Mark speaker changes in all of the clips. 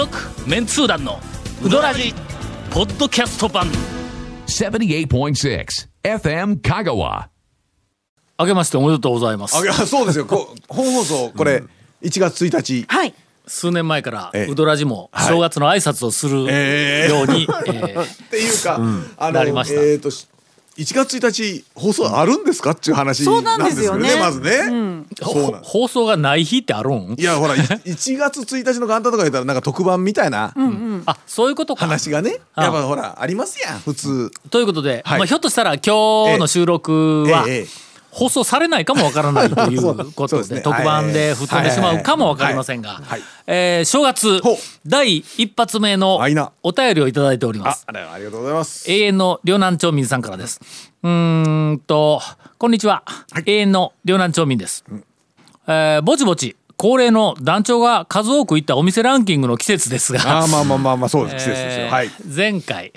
Speaker 1: 続メンツー団のウドラジポッドキャスト版。
Speaker 2: 78.6 FM Kagawa.
Speaker 1: あけましておめでとうございます。
Speaker 3: あいやそうですよ。こう 本放送これ1月1日。
Speaker 4: はい。
Speaker 1: 数年前から
Speaker 3: ええ。
Speaker 1: ウドラジも正月の挨拶をするように、
Speaker 3: ええ。
Speaker 1: えー
Speaker 3: っていうか、あの
Speaker 1: なりました。
Speaker 3: えっ、とし1月1日放送あるんですかっていう話
Speaker 4: そうなん
Speaker 3: ですよね
Speaker 4: ですよね。
Speaker 3: まずね、そうなん
Speaker 1: 放送がない日ってあるん？
Speaker 3: いやほらい1月1日の元旦とか言ったらなんか特番みたいな
Speaker 1: あそういうことか。
Speaker 3: 話がね、
Speaker 1: あ。
Speaker 3: やっぱほらありますやん普通。
Speaker 1: ということで、
Speaker 3: はい。
Speaker 1: まあ、ひょっとしたら今日の収録は、
Speaker 3: ええええ
Speaker 1: 放送されないかもわからないという ことで
Speaker 3: ね。
Speaker 1: 特番で吹っ飛んでしまうかもわかりませんが。
Speaker 3: はい。はい。
Speaker 1: えー正月第一発目のお便りをいただいております。
Speaker 3: ありがとうございます。
Speaker 1: 永遠の両南町民さんからです。うーんとこんにちは、永遠の両南町民です、えーぼちぼち恒例の団長が数多く行ったお店ランキングの季節ですが。
Speaker 3: あーまあまあまあまあそうです。季節ですよ、
Speaker 1: えー
Speaker 3: はい。
Speaker 1: 前回、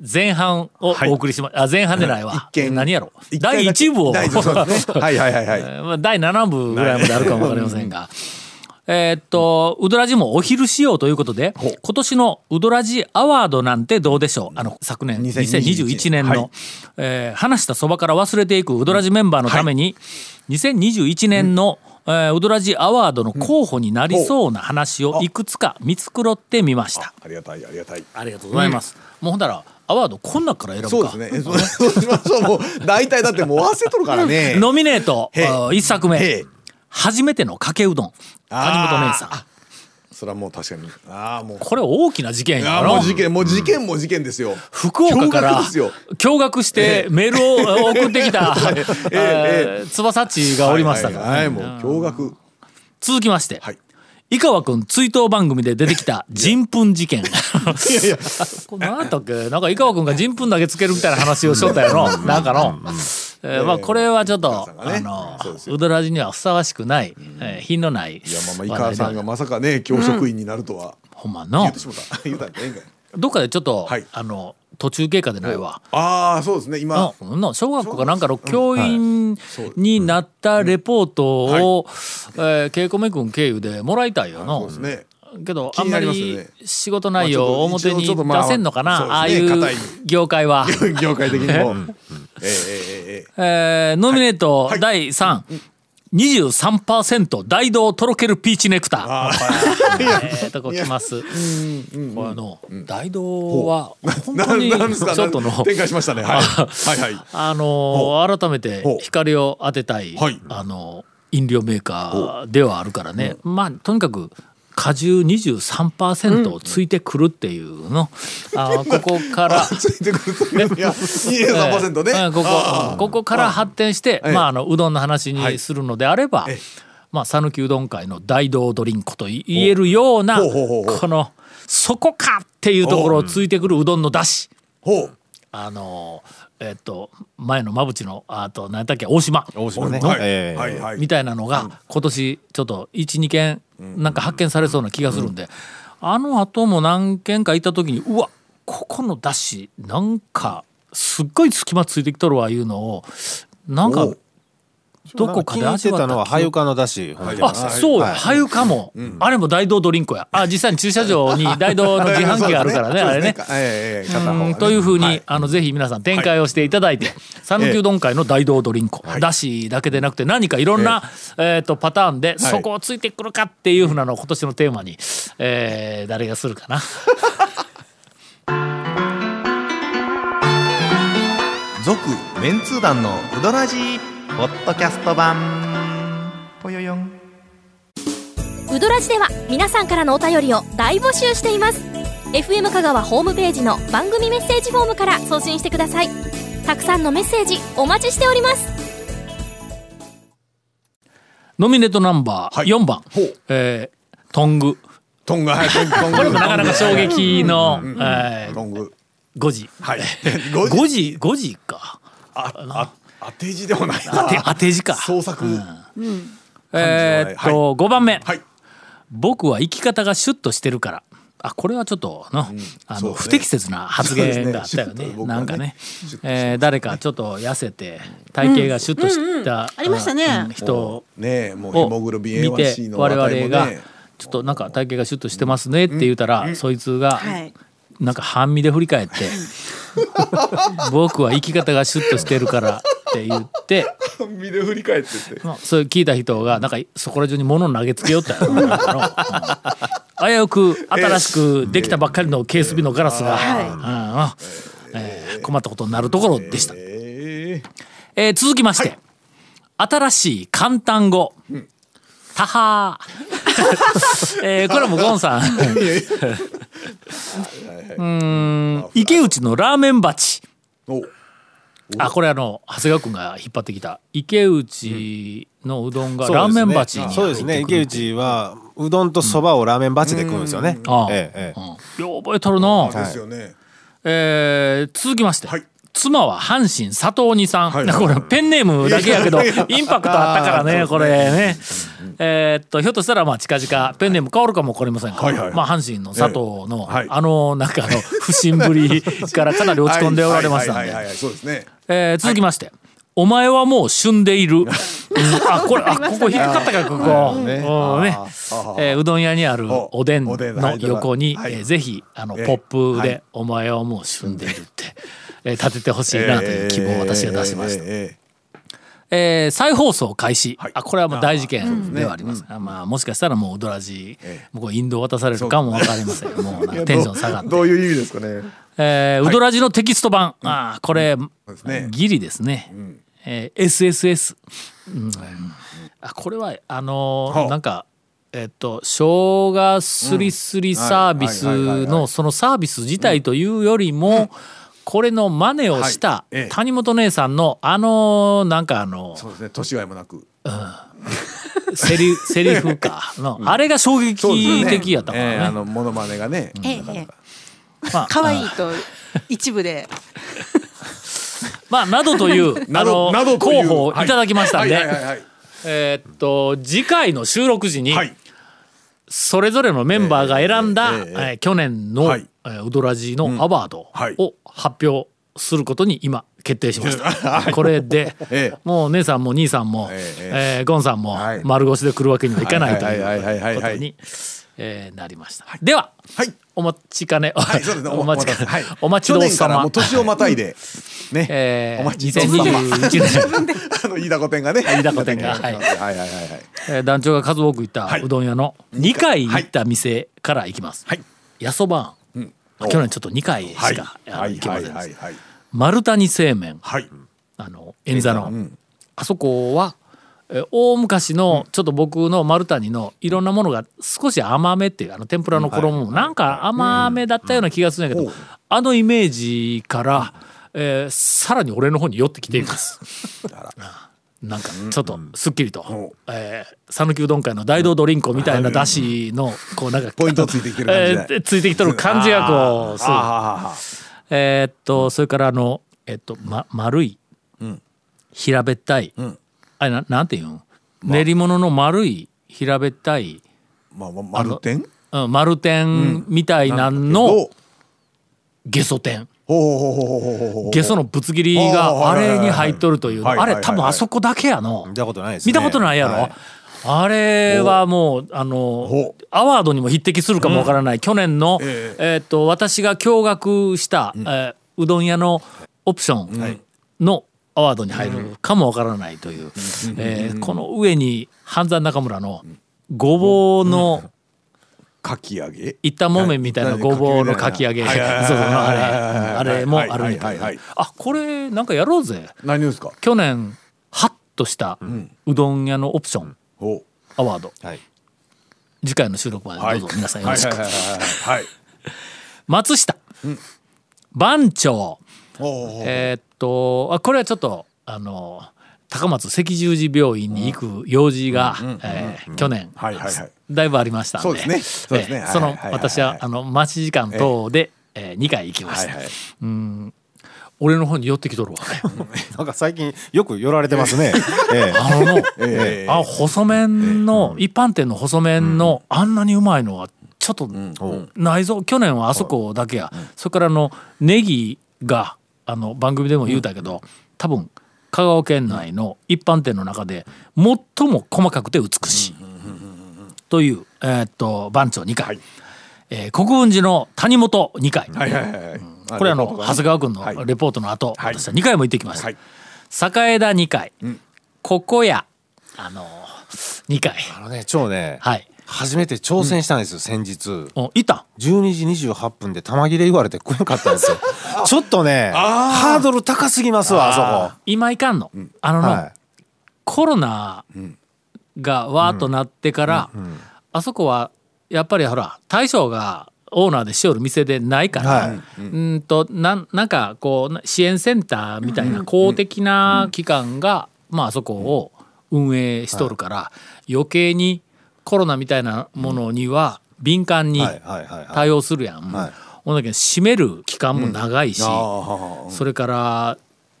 Speaker 1: 前半を
Speaker 3: はい。
Speaker 1: お送りしま、あ前半でないわ。何やろ？第
Speaker 3: だけ。
Speaker 1: 1部を。
Speaker 3: 第一部そうですね。はいはいはいはい。
Speaker 1: えーまあ第7部ぐらいまであるかもわかりませんが。えーっと、ウドラジもお昼仕様ということで、今年のウドラジアワードなんてどうでしょう？あの、昨年、
Speaker 3: 2021
Speaker 1: 2021年の、
Speaker 3: はい。
Speaker 1: えー話したそばから忘れていくウドラジメンバーのために、2021年の、えーウドラジアワードの候補になりそうな話をいくつか見繕ってみました。
Speaker 3: ありがたいありがたい。
Speaker 1: ありがとうございます。もうほんだら、アワードこん中から選ぶか。
Speaker 3: そうですね。えそう そうしましょうもう大体だってもう忘れとるからね。
Speaker 1: ノミネート、一作目。初めてのかけうどん。谷本姉さん。
Speaker 3: それはもう確かに。ああもう。
Speaker 1: これ大きな事件や
Speaker 3: あーも
Speaker 1: ろ
Speaker 3: う事件もう事件も事件ですよ。
Speaker 1: 福岡から
Speaker 3: 驚愕ですよ。
Speaker 1: 驚愕してメールを 送ってきた
Speaker 3: ええ
Speaker 1: えー翼っちがおりましたからね。
Speaker 3: はいはいはいもう驚愕。
Speaker 1: 続きまして。
Speaker 3: はい
Speaker 1: 井川君追悼番組で出てきた 人糞事件。
Speaker 3: いやいや。
Speaker 1: これ何やったっけ？なんか井川君が人糞だけつけるみたいな話をしとったやろ。なんかの、えーまあこれはちょっと、
Speaker 3: ね。
Speaker 1: あの
Speaker 3: そう
Speaker 1: どらじにはふさわしくない、えー品のない
Speaker 3: いやまあまあ井川さんがまさかね教職員になるとは。うた。んやええんかい。
Speaker 1: どっかでちょっと、
Speaker 3: はい。
Speaker 1: あの途中経過でないわ。
Speaker 3: ああそうですね今。
Speaker 1: のの小学校かなんかの教員になったレポートを、えー、ケイコメ君経由でもらいたいよ
Speaker 3: そう
Speaker 1: の
Speaker 3: です。ね。
Speaker 1: けどあんま
Speaker 3: なり
Speaker 1: 仕事内容を表に出せんのかな、ああいう業界は。
Speaker 3: 業界的にも。ええええええ。
Speaker 1: えーノミネート
Speaker 3: はい。
Speaker 1: 第3。23%大道とろけるピーチネクター。えーとこ来ます。これの大道は本当にちょっとの
Speaker 3: 展開しましたね。はい。はい はい。
Speaker 1: あのー改めて光を当てたいあの飲料メーカーではあるからね、まあとにかく果汁23%をついてくるっていうの、あーここから。
Speaker 3: ついてくるといういや23%ね。
Speaker 1: うんこ
Speaker 3: あ
Speaker 1: こここから発展して、
Speaker 3: ええ
Speaker 1: まあ、あのうどんの話にするのであれば、
Speaker 3: ええ。
Speaker 1: まあ讃岐うどん界の大道ドリンクと言えるようなこのそこかっていうところをついてくるうどんのだし。
Speaker 3: ほう。
Speaker 1: あのえっと前の馬淵のあと何だっけ大島。
Speaker 5: 大島ね。
Speaker 1: みたいなのが今年ちょっと12件なんか発見されそうな気がするんで、あの後も何件か行った時にうわここのだしなんかすっごい隙間ついてきとるわいうのをなんか
Speaker 3: お
Speaker 1: どこかで味わった。
Speaker 5: たのは
Speaker 1: 記憶
Speaker 5: はゆかのだし。
Speaker 1: あそうや、はゆかも、あれも大道ドリンクや。あ実際に駐車場に 大道の自販機があるからねあれね。というふうに、
Speaker 3: はい。
Speaker 1: あのぜひ皆さん展開をしていただいて讃岐、うどん会の大道ドリンク、だしだけでなくて何かいろんな、えー、とパターンで、そこをついてくるかっていうふうなのを今年のテーマに、えー誰がするかな。
Speaker 6: 続メンツー団のウドラジ。ーポッドキャスト版。ぽよよん。
Speaker 7: ウドラジでは皆さんからのお便りを大募集しています。FM 香川ホームページの番組メッセージフォームから送信してください。たくさんのメッセージお待ちしております。
Speaker 1: ノミネートナンバー
Speaker 3: はい。
Speaker 1: 4番、
Speaker 3: ほう。
Speaker 1: えートング。
Speaker 3: トング。はい。トング。トング
Speaker 1: これもなかなか衝撃の、えー
Speaker 3: トング。
Speaker 1: 5時
Speaker 3: はい。
Speaker 1: 5時5時か。
Speaker 3: ああ当て字でもない
Speaker 1: 当て
Speaker 3: な
Speaker 1: 当て字か。
Speaker 3: 創作
Speaker 1: えーっ
Speaker 3: はい。
Speaker 1: と、5番目、
Speaker 3: はい。
Speaker 1: 僕は生き方がシュッとしてるから。あこれはちょっとの,、あの
Speaker 3: そうですね。
Speaker 1: 不適切な発言があったよね。
Speaker 3: ね。
Speaker 1: なんかね。
Speaker 3: シュッとしてます。
Speaker 1: えー誰かちょっと痩せて体型がシュッとした、
Speaker 4: ありましたね。
Speaker 1: うん人
Speaker 3: ねえもうヘモグロビン
Speaker 1: を見
Speaker 3: A1C
Speaker 1: て
Speaker 3: の
Speaker 1: 我々がちょっとなんか体型がシュッとしてますねって言うたら、そいつが
Speaker 4: はい。
Speaker 1: なんか半身で振り返って「僕は生き方がシュッとしてるから」って言って
Speaker 3: 身で振り返ってって。
Speaker 1: まあそれ聞いた人がなんかそこら中に物を投げつけよったよなんかのうん危うく新しくできたばっかりのケースビのガラスが、困ったことになるところでした。
Speaker 3: え
Speaker 1: えー続きまして、新しい簡単語。たはー。えーこれもゴンさん。うーん、池内のラーメン鉢。あ、これあの、長谷川君が引っ張ってきた。池内のうどんが
Speaker 5: そうですね。
Speaker 1: ラーメン鉢に
Speaker 5: そうですね。池内はうどんとそばをラーメン鉢で食うんですよね、
Speaker 1: ああ。
Speaker 5: ええ
Speaker 1: よう覚えとるの。
Speaker 3: ですよね、
Speaker 1: えー続きまして、
Speaker 3: はい
Speaker 1: 妻は阪神佐藤二さん、
Speaker 3: はい。
Speaker 1: これペンネームだけやけどインパクトあったからねこれね。えーっとひょっとしたらまあ近々ペンネーム変わるかも分かりませんが、
Speaker 3: はいはいはい。
Speaker 1: まあ阪神の佐藤の、あのなんかあの不審ぶりからかなり落ち込んでおられましたんで。
Speaker 3: はいはいはいはいそうですね。
Speaker 1: えー続きまして、お前はもう旬でいる。うんあ、これ、あ、ここ引っかかったか、ここ。うんね。えーうどん屋にあるおでんの横に、
Speaker 3: はい。
Speaker 1: えーぜひ、あの、
Speaker 3: ええ。
Speaker 1: ポップで
Speaker 3: はい、
Speaker 1: お前はもう旬でいるって、えー立ててほしいなという希望を私が出しました。
Speaker 3: えー
Speaker 1: 再放送開始、
Speaker 3: はい。
Speaker 1: あこれはもう大事件ではあります、あまあ、もしかしたらもうウドラジ、もうこれ引導渡されるかも分か。りません。もうなんか
Speaker 3: ー
Speaker 1: テンション下がって。
Speaker 3: どういう意味ですかね。
Speaker 1: えーウドラジのテキスト版、あーこれ、
Speaker 3: ね。
Speaker 1: ギリですね、えー SSS、うん。あこれはあのー
Speaker 3: はあ。
Speaker 1: なんかえっと生姜すりすりサービス
Speaker 3: はい。はい。はい。はい。は
Speaker 1: のそのサービス自体というよりも、これの真似をした谷本姉さんのあのなんかあの
Speaker 3: そうですね年がいもなく。
Speaker 1: セリ セリフかの、あれが衝撃的やったからね。
Speaker 3: えーあのモノマネがね。
Speaker 4: ええええ。
Speaker 1: まあ
Speaker 4: 可愛いと一部で。
Speaker 1: まあなどというあ
Speaker 3: など
Speaker 1: の
Speaker 3: などという
Speaker 1: 候補をいただきましたんで、えーっと次回の収録時に、
Speaker 3: はい
Speaker 1: それぞれのメンバーが選んだ、え
Speaker 3: えええええ
Speaker 1: ー去年の、
Speaker 3: はい。
Speaker 1: えーウドラジのアワード
Speaker 3: はい
Speaker 1: を発表することに今決定しました。これで、
Speaker 3: ええ。
Speaker 1: もう姉さんも兄さんも、
Speaker 3: ええ。
Speaker 1: えーゴンさんも
Speaker 3: はい。
Speaker 1: 丸腰で来るわけにはいかないと
Speaker 3: はいうはい
Speaker 1: ことにえーなりました。では、
Speaker 3: はい。
Speaker 1: お待ちかね、お待ちかね、
Speaker 3: はい。
Speaker 1: お待ちどうさま。
Speaker 3: 去年からもう。年をまたいで ね。
Speaker 1: えー、
Speaker 3: お待ちどうさま。
Speaker 1: 2021年。
Speaker 3: あの飯田古典がね。
Speaker 1: 飯田古典が
Speaker 3: はい。はいはいはい
Speaker 1: えー団長が数多く行った
Speaker 3: はい。う
Speaker 1: どん屋の2回行った店から行きます。
Speaker 3: はい。
Speaker 1: やそばん、
Speaker 3: ん
Speaker 1: 去年ちょっと2回し
Speaker 3: はい。
Speaker 1: か、行けません丸太製麺、
Speaker 3: はい。
Speaker 1: あの円座の、
Speaker 3: うん。
Speaker 1: あそこは、えー大昔のちょっと僕の丸太のいろんなものが少し甘めっていうあの天ぷらの衣もなんか甘めだったような気がするんやけど、
Speaker 3: うん。
Speaker 1: あのイメージから、えーさらに俺の方に寄ってきています。なんかちょっとすっきりと。
Speaker 3: ん
Speaker 1: えー讃岐、うどん会の大道ドリンクみたいなだしのこうなん。か
Speaker 3: ポイントついてきてる感じで。
Speaker 1: えーついてきてる感じがこうする
Speaker 3: あ
Speaker 1: えーっとそれからあのえっと、ま、丸い、平べったい、
Speaker 3: ん。
Speaker 1: あれななんていうん、練り物の丸い平べったい、
Speaker 3: あまあまあ丸点
Speaker 1: うん、丸天みたいなんのゲソ天ゲソのぶつ切りがあれに入っとるというの。あれ多分あそこだけやの。
Speaker 5: 見たことないですね。
Speaker 1: 見たことないやろ、
Speaker 5: はい。
Speaker 1: あれはもうあのアワードにも匹敵するかもわからない、去年の、
Speaker 3: え
Speaker 1: え。ーっと私が驚愕した、えーうどん屋のオプションのアワードに入るかもわからないという、えーこの上に半山中村のごぼうの
Speaker 3: かき揚げ？
Speaker 1: いったもめんみたいなごぼうのかき揚げ。あれ。あれもあるみたいな。あこれなんかやろうぜ。
Speaker 3: 何ですか？
Speaker 1: 去年ハッとしたうどん屋のオプション。
Speaker 3: ほ
Speaker 1: アワード。
Speaker 5: はい。
Speaker 1: 次回の収録までどうぞ皆さんよろしく。松下。番長。えーっとあこれはちょっとあの高松赤十字病院に行く用事がえー去年
Speaker 3: はいはいはい。
Speaker 1: だいぶありましたんで。
Speaker 3: そうですね。そ
Speaker 1: の私はあの待ち時間等でえ2回行きました。
Speaker 3: はいはい。
Speaker 1: 俺の方に寄ってきとるわ。
Speaker 5: なんか最近よく寄られてますね。ええ。
Speaker 1: あのの
Speaker 3: ええ。
Speaker 1: あ細麺の一般店の細麺のあんなにうまいのはちょっとないぞ。去年はあそこだけや。それからあのネギがあの番組でも言うたけど多分香川県内の一般店の中で最も細かくて美しい。という、えーっと番長2回、えー国分寺の谷本2回、
Speaker 3: はいはいはいはい。
Speaker 1: これあの長谷川君
Speaker 3: はい。
Speaker 1: のレポートの後、
Speaker 3: はい。
Speaker 1: 私は2回も行ってきました、
Speaker 3: はい。
Speaker 1: 栄田2回、ここや。あの2回
Speaker 5: あのね超ね
Speaker 1: はい
Speaker 5: 初めて挑戦したんですよ先日。
Speaker 1: おいた
Speaker 5: ？12時28分で玉切れ言われて食えんかったんですよ。ちょっとねハードル高すぎますわあそ
Speaker 1: 今いかんの、あのの、
Speaker 5: こはい。
Speaker 1: コロナがわーっとなってから、あそこはやっぱりほら大将がオーナーでしおる店でないから、
Speaker 5: は
Speaker 1: うん。となんなんかこうな支援センターみたいな公的な機関が、まああそこを運営しとるから、余計にコロナみたいなものには敏感に対応するやん。
Speaker 5: はい。
Speaker 1: ほんだけど閉める期間も長いし、それから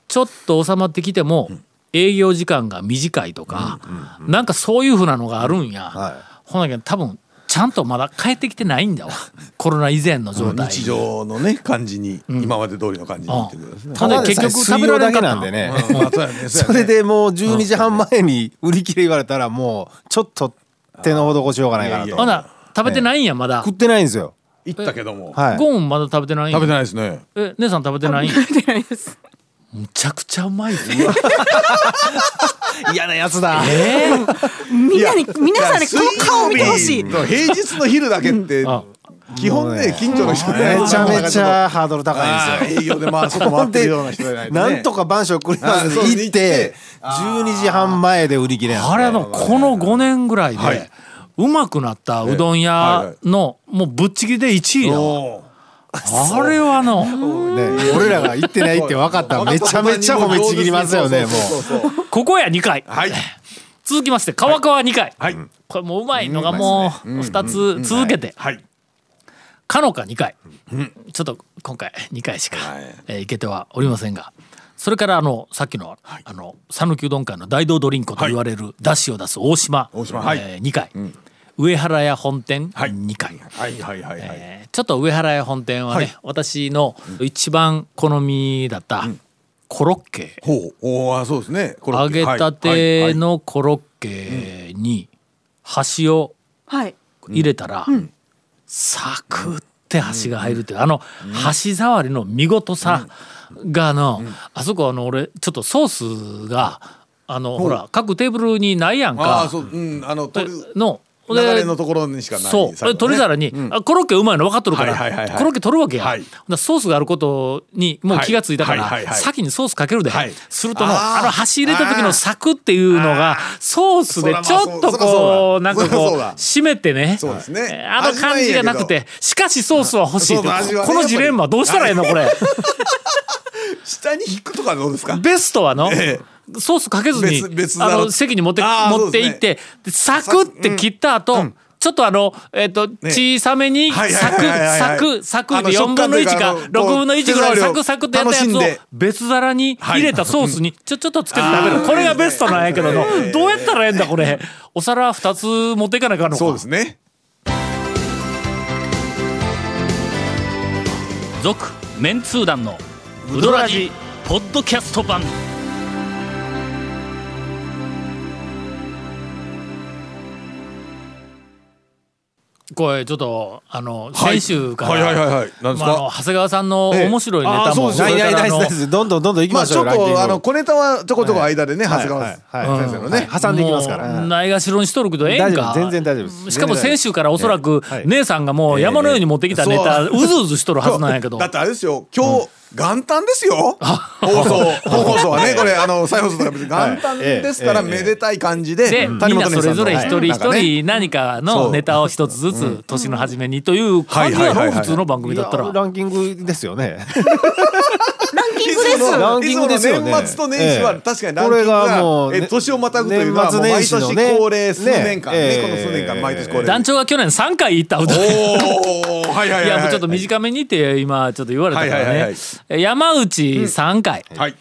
Speaker 1: ちょっと収まってきても営業時間が短いとか、なんかそういうふうなのがあるんや、
Speaker 5: は
Speaker 1: ほんだけど多分ちゃんとまだ帰ってきてないんだわ。コロナ以前の状態
Speaker 3: 日常のね感じに、今まで通りの感じにってことですね。
Speaker 5: ただ
Speaker 1: 結局食べられ
Speaker 5: なんで ね。
Speaker 3: そ
Speaker 5: れでもう12時半前に売り切れ言われたらもうちょっと手の施しようがないかなと。
Speaker 1: ほな食べてないんやまだ。
Speaker 5: 食ってないんですよ。
Speaker 3: 行ったけども、
Speaker 5: はい。
Speaker 1: ゴーンまだ食べてないん
Speaker 3: 食べてないですね。
Speaker 1: え姉さん食べてない
Speaker 4: 食べてないです。
Speaker 1: むちゃくちゃうまいぜ
Speaker 5: 嫌なやつだ。
Speaker 1: えー
Speaker 4: みんなに皆さんにこの顔を見てほしい。
Speaker 3: 平日の昼だけって
Speaker 1: あ
Speaker 3: 基本ね近所の人ね
Speaker 5: めちゃめちゃハードル高いんですよ。
Speaker 3: 営業でまあ外回ってるような人じゃないとね
Speaker 5: なんとか晩酌くれます行って。
Speaker 3: 行
Speaker 5: 12時半前で売り切れ。
Speaker 1: あれのこの5年ぐらいで、
Speaker 3: はい。う
Speaker 1: まくなったうどん屋のもうぶっちぎりで1位だあれはの
Speaker 5: ね俺らが行ってないって分かった。ら めちゃめちゃ褒めちぎりますよねも
Speaker 3: そう
Speaker 1: ここや2回。
Speaker 3: はい。
Speaker 1: 続きまして川川2回、
Speaker 3: はい。
Speaker 1: これもううまいのがもう2つ続けて。
Speaker 3: はい
Speaker 1: かのか2回。ちょっと今回2回しか
Speaker 3: はい。
Speaker 1: えーいけてはおりませんが。それからあのさっきのあの讃岐うどん会の大道ドリンクと言われるだしを出す大島
Speaker 3: 大島。はい。
Speaker 1: えー2回。上原屋本店
Speaker 3: はい。
Speaker 1: 2回。
Speaker 3: はいはいはいはい。
Speaker 1: えーちょっと上原屋本店はね私の一番好みだったコロッケ。
Speaker 3: ほう。おーあそうですね。コロッケ。
Speaker 1: 揚げた
Speaker 3: はい
Speaker 1: てのコロッケに箸を
Speaker 4: はい。
Speaker 1: 入れたらサクって箸が入るっていうあの箸触りの見事さがあのあそこあの俺ちょっとソースがあのほら各テーブルにないやんか。
Speaker 3: の流れのところにしかない
Speaker 1: そう、
Speaker 3: ね。
Speaker 1: 取り皿に、あコロッケうまいの分かっとるから、
Speaker 3: はいはいはいはい。
Speaker 1: コロッケ取るわけや、
Speaker 3: はい
Speaker 1: ソースがあることにもう気がついたから、
Speaker 3: はい。はいはいはい。
Speaker 1: 先にソースかけるで、
Speaker 3: はい。
Speaker 1: するとの
Speaker 3: あ
Speaker 1: の箸入れた時のサクっていうのがソースでちょっとこ
Speaker 3: そうう
Speaker 1: なんかこう締めてね。
Speaker 3: そうですね。
Speaker 1: えーあの感じがなくてしかしソースは欲しいって
Speaker 3: ね
Speaker 1: このジレンマどうしたらいいのこれ。
Speaker 3: 下に引くとかどうですか？
Speaker 1: ベストはの、
Speaker 3: え
Speaker 1: ソースかけずに
Speaker 3: 別別
Speaker 1: あ
Speaker 3: 皿
Speaker 1: の席に持って持って行ってでサクって切った後、ちょっとあの、えっと小さめに
Speaker 3: はい
Speaker 1: サクサクサクで
Speaker 3: あの
Speaker 1: 4分の1か
Speaker 3: 食感というかあ
Speaker 1: 6
Speaker 3: の
Speaker 1: 分の1ぐらいサクサクってやったやつを別皿に入れたソースにちょちょっとつけて食べる。これがベストなんやけどのどうやったらええんだこれ？お皿2つ持っていかなあかんのか
Speaker 3: そうですね。
Speaker 1: 続メンツー団のウドラジポッドキャスト版これちょっとあの先週から、
Speaker 3: はいはいはいはい。なんですか？
Speaker 1: まああの長谷川さんの面白いネタも、
Speaker 3: ええあそうです
Speaker 5: ないないないですどんどんどんどん行き
Speaker 3: まあちょっ
Speaker 5: ましょうランキング。
Speaker 3: とあの小ネタはちょこちょこ間でね長谷川
Speaker 5: はいはい。
Speaker 3: 先生のね。
Speaker 5: はい挟ん。でいきますから
Speaker 1: ないがしろにしとるけどええんか？
Speaker 5: 全然大丈夫です。
Speaker 1: しかも先週からおそらく
Speaker 5: はい。
Speaker 1: 姉さんがもう山のように持ってきたネタ、う。ずうずしとるはずなんやけど。
Speaker 3: だってあれですよ。今日元旦ですよ。放送本放送はね。これあの再放送とか別に元旦ですからめでたい感じで
Speaker 1: で、みんなそれぞれ一人一人何かのネタを一つずつ年の初めにという感じやろ
Speaker 3: はいはい。はいはい
Speaker 1: 普通の番組だったら。
Speaker 5: ランキングですよね。
Speaker 4: ランキングです。
Speaker 5: ランキングですよね。
Speaker 3: 年末と年始は
Speaker 5: ええ。
Speaker 3: 確かにランキング
Speaker 5: これがも
Speaker 3: が
Speaker 5: う
Speaker 3: 年をまたぐというのはもう
Speaker 5: 年
Speaker 3: 毎
Speaker 5: 末年
Speaker 3: 恒例数年間ね
Speaker 5: ね。
Speaker 3: この数年間毎年恒例。
Speaker 1: 団長が去年3回行った歌
Speaker 3: おおはいはいはい
Speaker 1: い。やもうちょっと短めにって今ちょっと言われたから
Speaker 3: はいはいはいは
Speaker 1: ね
Speaker 3: い
Speaker 1: 山内3回、
Speaker 3: はい。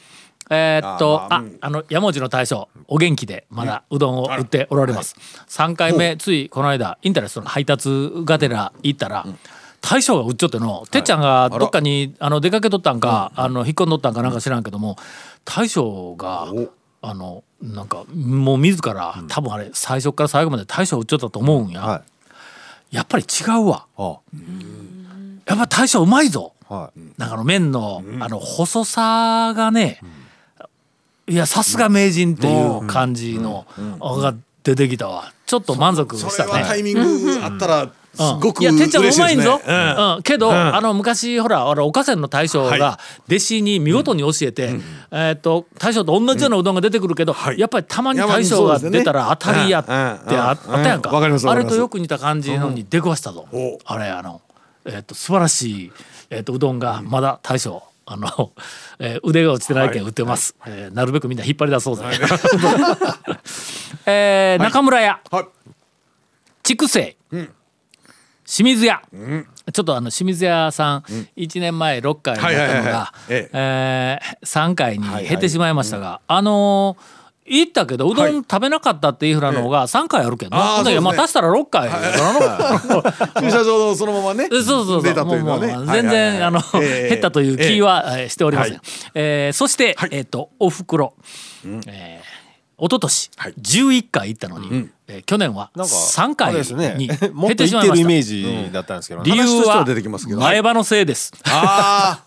Speaker 1: えーっとあ,、
Speaker 3: あ
Speaker 1: の山内の大将お元気でまだうどんを売っておられます、3回目ついこの間インタレストの配達がてら行ったら、大将が売っちゃっての、てっちゃんがどっかにあの出かけとったんか、あの引っ込んどったんかなんか知らんけども大将があのなんかもう自ら、多分あれ最初から最後まで大将打っちゃったと思うんや、
Speaker 5: は
Speaker 1: やっぱり違うわ。
Speaker 5: あ
Speaker 1: やっぱ大将うまいぞ。
Speaker 5: はい。
Speaker 1: なんかあの麺の、あの細さがね、いやさすが名人っていう感じの、が出てきたわ。ちょっと満足したね。
Speaker 8: それはタイミングあったらすごく
Speaker 1: いやてっちゃんもうまいんぞ、うん。けど、あの昔ほらあのおかせんの大将が弟子に見事に教えて、えーっと大将と同じようなうどんが出てくるけど、
Speaker 8: はい。
Speaker 1: やっぱりたまに大将が出たら当たりやって
Speaker 8: うん。うん。
Speaker 1: ああったやんか,、あれとよく似た感じのに出くわしたぞ、
Speaker 8: お。
Speaker 1: あれあの、えーっと素晴らしい、えーっとうどんがまだ大将あの、えー腕が落ちてないけん売ってます、えーなるべくみんな引っ張り出そうぜ、えー中村屋、
Speaker 8: はい。
Speaker 1: 筑西、清水屋、ちょっとあの清水屋さん、1年前6回だったの
Speaker 8: はいはいはいは
Speaker 1: が
Speaker 8: い。え
Speaker 1: え。ー3回に減ってしまいましたが、あのー行ったけどうどん食べなかったっていうふうなのが3回あるけどな、
Speaker 8: あー
Speaker 1: ほんだけどまあ足したら6回
Speaker 8: 駐車場のそのままね。
Speaker 1: そうそうそう
Speaker 8: 出たというのはね。
Speaker 1: もうもう全然、あの、
Speaker 8: ええ。
Speaker 1: 減ったという気は、えーしておりません、
Speaker 8: はい
Speaker 1: えーそして、
Speaker 8: はい。
Speaker 1: えっ、とおふくろ、えー一昨年、
Speaker 8: はい。
Speaker 1: 11回行ったのに、えー去年は
Speaker 5: なんか
Speaker 1: 3回に
Speaker 5: も
Speaker 1: 減っ
Speaker 5: っと言ってるイ
Speaker 1: てしまいました。
Speaker 5: メージだったんですけどね。
Speaker 1: 理由は前歯のせいです、
Speaker 8: ああ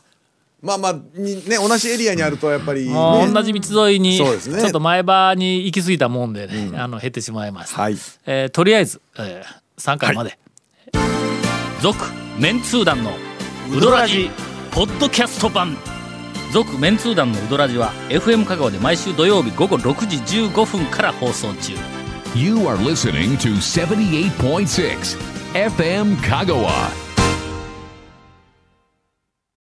Speaker 8: まあまあにね同じエリアにあるとやっぱりね。
Speaker 1: 同じ道沿いに、
Speaker 8: そうですね。
Speaker 1: ちょっと前歯に行き過ぎたもんでね、あの減ってしまいました、
Speaker 8: はい。
Speaker 1: えーとりあえず、えー、3回まで「続、メンツー団のウドラジポッドキャスト版」続メンツー団のウドラジは FM 香川で毎週土曜日午後6時15分から放送中。
Speaker 2: You are listening to 78.6 FM Kagawa.